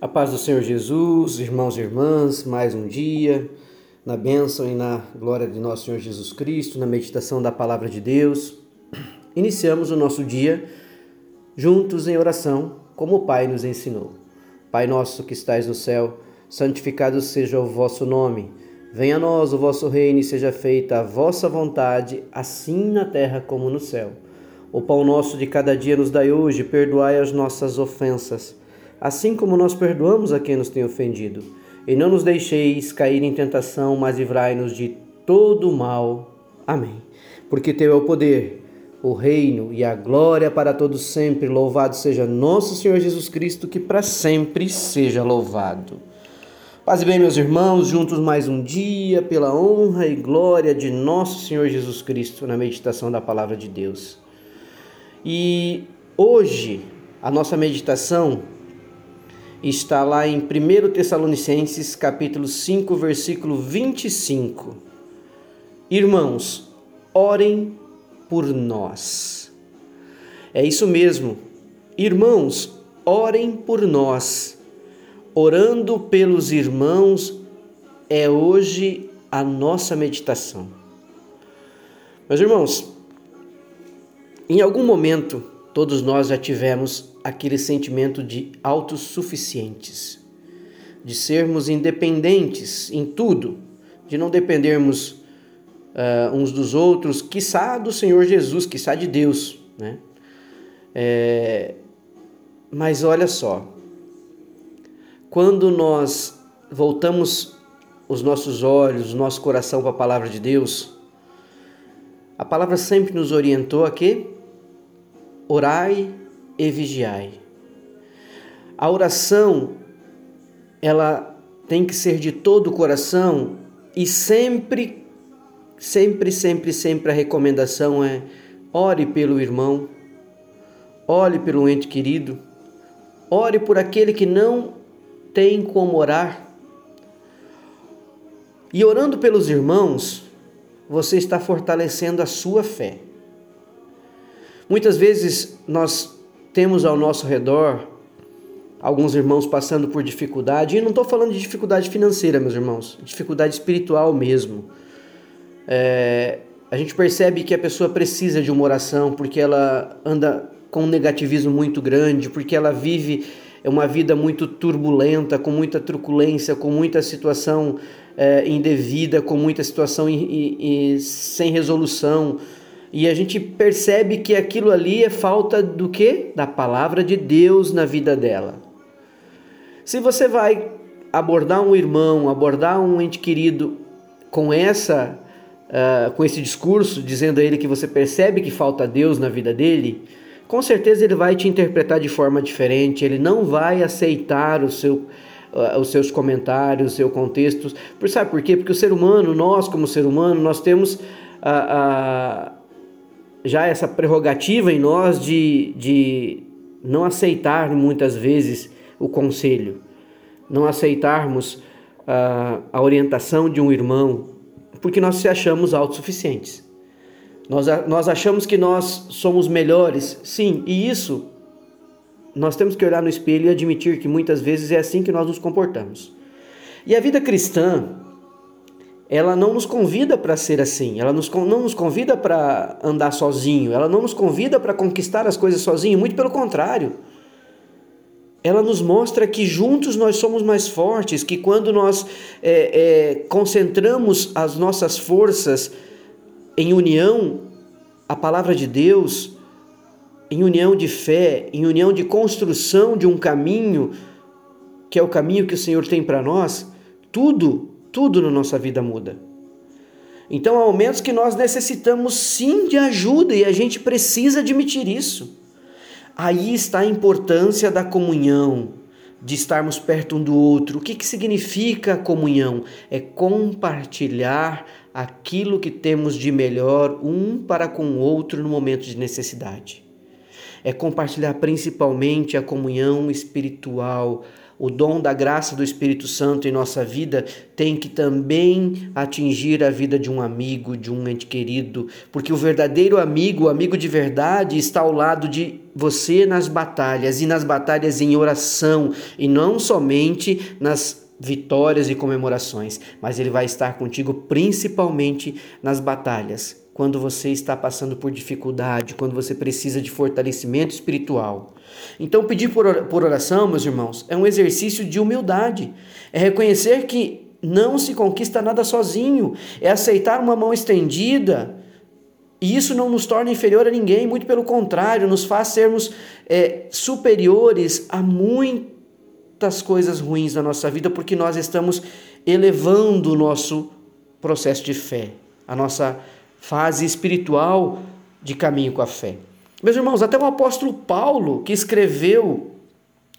A paz do Senhor Jesus, irmãos e irmãs, mais um dia, na bênção e na glória de nosso Senhor Jesus Cristo, na meditação da palavra de Deus. Iniciamos o nosso dia juntos em oração, como o Pai nos ensinou. Pai nosso que estais no céu, santificado seja o vosso nome. Venha a nós o vosso reino e seja feita a vossa vontade, assim na terra como no céu. O pão nosso de cada dia nos dai hoje, perdoai as nossas ofensas assim como nós perdoamos a quem nos tem ofendido. E não nos deixeis cair em tentação, mas livrai-nos de todo mal. Amém. Porque teu é o poder, o reino e a glória para todos sempre. Louvado seja nosso Senhor Jesus Cristo, que para sempre seja louvado. Paz e bem, meus irmãos, juntos mais um dia, pela honra e glória de nosso Senhor Jesus Cristo, na meditação da palavra de Deus. E hoje, a nossa meditação está lá em 1 Tessalonicenses capítulo 5, versículo 25. Irmãos, orem por nós. É isso mesmo. Irmãos, orem por nós. Orando pelos irmãos é hoje a nossa meditação. Meus irmãos, em algum momento todos nós já tivemos aquele sentimento de autossuficientes, de sermos independentes em tudo, de não dependermos uh, uns dos outros, quiçá do Senhor Jesus, quiçá de Deus, né? É, mas olha só, quando nós voltamos os nossos olhos, o nosso coração para a palavra de Deus, a palavra sempre nos orientou a quê? Orai e vigiai. A oração, ela tem que ser de todo o coração e sempre, sempre, sempre, sempre a recomendação é ore pelo irmão, ore pelo ente querido, ore por aquele que não tem como orar. E orando pelos irmãos, você está fortalecendo a sua fé. Muitas vezes nós temos ao nosso redor alguns irmãos passando por dificuldade, e não estou falando de dificuldade financeira, meus irmãos, dificuldade espiritual mesmo. É, a gente percebe que a pessoa precisa de uma oração porque ela anda com um negativismo muito grande, porque ela vive uma vida muito turbulenta, com muita truculência, com muita situação é, indevida, com muita situação sem resolução. E a gente percebe que aquilo ali é falta do que? Da palavra de Deus na vida dela. Se você vai abordar um irmão, abordar um ente querido com essa uh, com esse discurso, dizendo a ele que você percebe que falta Deus na vida dele, com certeza ele vai te interpretar de forma diferente, ele não vai aceitar o seu, uh, os seus comentários, o seu contexto. Por, sabe por quê? Porque o ser humano, nós como ser humano, nós temos a. Uh, já essa prerrogativa em nós de, de não aceitar muitas vezes o conselho, não aceitarmos uh, a orientação de um irmão, porque nós se achamos autossuficientes. Nós, nós achamos que nós somos melhores, sim, e isso nós temos que olhar no espelho e admitir que muitas vezes é assim que nós nos comportamos. E a vida cristã, ela não nos convida para ser assim, ela nos, não nos convida para andar sozinho, ela não nos convida para conquistar as coisas sozinho, muito pelo contrário. Ela nos mostra que juntos nós somos mais fortes, que quando nós é, é, concentramos as nossas forças em união à palavra de Deus, em união de fé, em união de construção de um caminho, que é o caminho que o Senhor tem para nós, tudo tudo na nossa vida muda. Então há momentos que nós necessitamos sim de ajuda e a gente precisa admitir isso. Aí está a importância da comunhão, de estarmos perto um do outro. O que, que significa comunhão? É compartilhar aquilo que temos de melhor um para com o outro no momento de necessidade. é compartilhar principalmente a comunhão espiritual. O dom da graça do Espírito Santo em nossa vida tem que também atingir a vida de um amigo, de um ente querido, porque o verdadeiro amigo, o amigo de verdade, está ao lado de você nas batalhas e nas batalhas em oração, e não somente nas vitórias e comemorações, mas ele vai estar contigo principalmente nas batalhas, quando você está passando por dificuldade, quando você precisa de fortalecimento espiritual. Então, pedir por oração, meus irmãos, é um exercício de humildade, é reconhecer que não se conquista nada sozinho, é aceitar uma mão estendida. E isso não nos torna inferior a ninguém, muito pelo contrário, nos faz sermos é, superiores a muitas coisas ruins na nossa vida, porque nós estamos elevando o nosso processo de fé, a nossa fase espiritual de caminho com a fé. Meus irmãos, até o apóstolo Paulo, que escreveu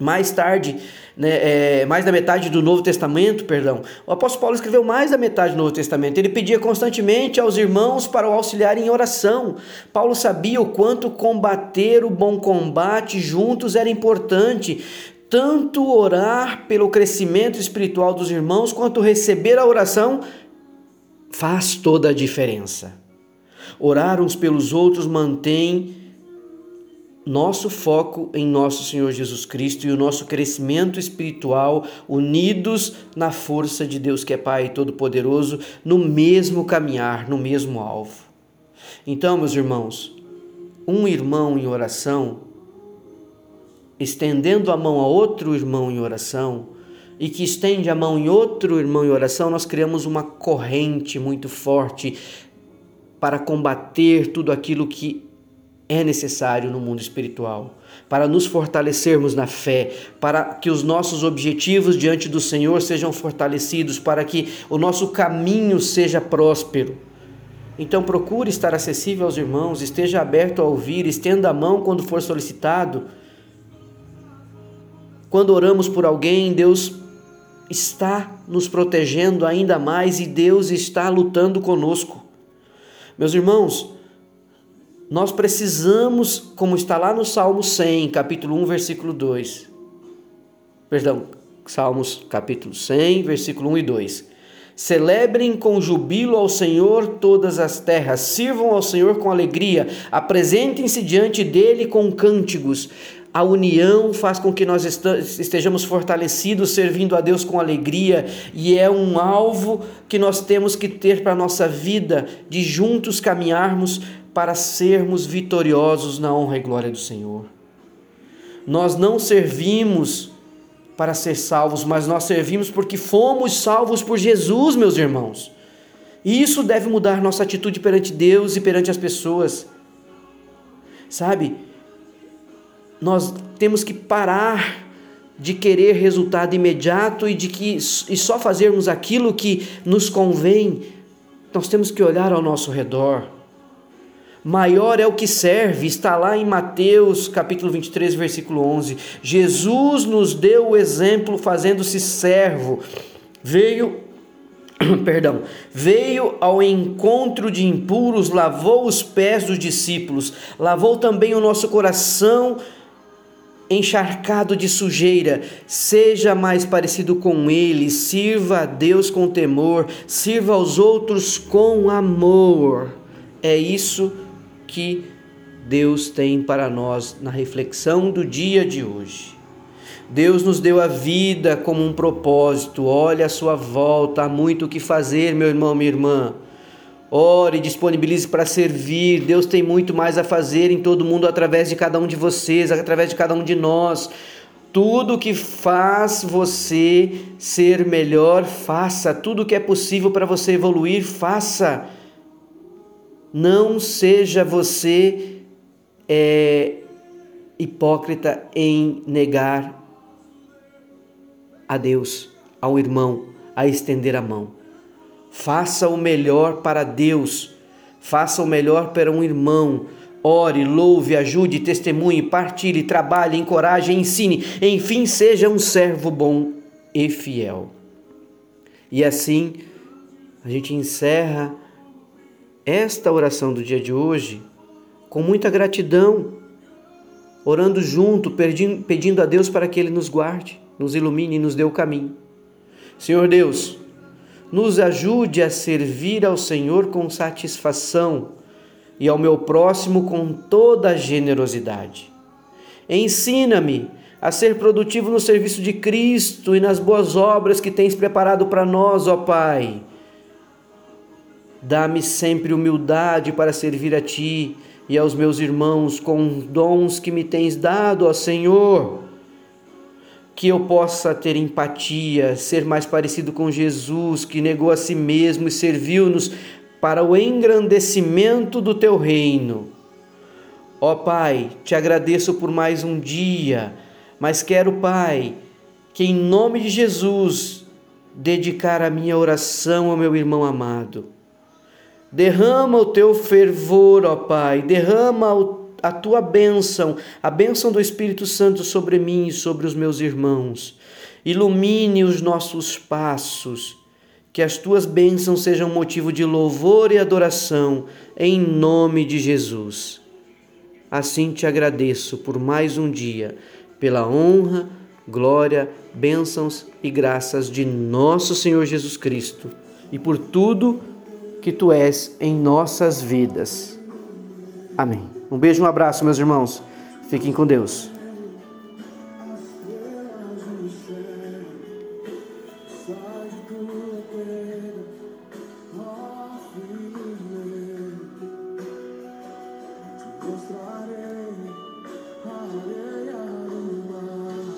mais tarde, né, é, mais da metade do Novo Testamento, perdão, o apóstolo Paulo escreveu mais da metade do Novo Testamento. Ele pedia constantemente aos irmãos para o auxiliar em oração. Paulo sabia o quanto combater o bom combate juntos era importante. Tanto orar pelo crescimento espiritual dos irmãos, quanto receber a oração faz toda a diferença. Orar uns pelos outros mantém nosso foco em nosso Senhor Jesus Cristo e o nosso crescimento espiritual unidos na força de Deus que é Pai Todo-Poderoso, no mesmo caminhar, no mesmo alvo. Então, meus irmãos, um irmão em oração, estendendo a mão a outro irmão em oração, e que estende a mão em outro irmão em oração, nós criamos uma corrente muito forte para combater tudo aquilo que é necessário no mundo espiritual, para nos fortalecermos na fé, para que os nossos objetivos diante do Senhor sejam fortalecidos, para que o nosso caminho seja próspero. Então procure estar acessível aos irmãos, esteja aberto a ouvir, estenda a mão quando for solicitado. Quando oramos por alguém, Deus está nos protegendo ainda mais e Deus está lutando conosco. Meus irmãos, nós precisamos, como está lá no Salmo 100, capítulo 1, versículo 2. Perdão, Salmos capítulo 100, versículo 1 e 2. Celebrem com jubilo ao Senhor todas as terras, sirvam ao Senhor com alegria, apresentem-se diante dele com cânticos. A união faz com que nós estejamos fortalecidos, servindo a Deus com alegria, e é um alvo que nós temos que ter para a nossa vida, de juntos caminharmos para sermos vitoriosos na honra e glória do Senhor. Nós não servimos para ser salvos, mas nós servimos porque fomos salvos por Jesus, meus irmãos. E isso deve mudar nossa atitude perante Deus e perante as pessoas. Sabe? Nós temos que parar de querer resultado imediato e de que e só fazermos aquilo que nos convém. Nós temos que olhar ao nosso redor Maior é o que serve, está lá em Mateus capítulo 23, versículo 11. Jesus nos deu o exemplo fazendo-se servo. Veio, perdão, veio ao encontro de impuros, lavou os pés dos discípulos, lavou também o nosso coração encharcado de sujeira, seja mais parecido com Ele, sirva a Deus com temor, sirva aos outros com amor. É isso que Deus tem para nós na reflexão do dia de hoje. Deus nos deu a vida como um propósito. Olha a sua volta, há muito o que fazer, meu irmão, minha irmã. Ore, disponibilize para servir. Deus tem muito mais a fazer em todo mundo através de cada um de vocês, através de cada um de nós. Tudo que faz você ser melhor, faça. Tudo que é possível para você evoluir, faça. Não seja você é, hipócrita em negar a Deus, ao irmão, a estender a mão. Faça o melhor para Deus, faça o melhor para um irmão. Ore, louve, ajude, testemunhe, partilhe, trabalhe, encoraje, ensine, enfim, seja um servo bom e fiel. E assim a gente encerra esta oração do dia de hoje com muita gratidão, orando junto, pedindo a Deus para que Ele nos guarde, nos ilumine e nos dê o caminho. Senhor Deus, nos ajude a servir ao Senhor com satisfação e ao meu próximo com toda a generosidade. Ensina-me a ser produtivo no serviço de Cristo e nas boas obras que tens preparado para nós, ó Pai. Dá-me sempre humildade para servir a Ti e aos meus irmãos com dons que me tens dado, ó Senhor. Que eu possa ter empatia, ser mais parecido com Jesus, que negou a si mesmo e serviu-nos para o engrandecimento do Teu reino. Ó Pai, te agradeço por mais um dia mas quero, Pai, que em nome de Jesus dedicar a minha oração ao meu irmão amado. Derrama o teu fervor, ó Pai, derrama a tua bênção, a bênção do Espírito Santo sobre mim e sobre os meus irmãos. Ilumine os nossos passos, que as tuas bênçãos sejam motivo de louvor e adoração, em nome de Jesus. Assim te agradeço por mais um dia pela honra, glória, bênçãos e graças de nosso Senhor Jesus Cristo e por tudo que tu és em nossas vidas. Amém. Um beijo, um abraço, meus irmãos. Fiquem com Deus.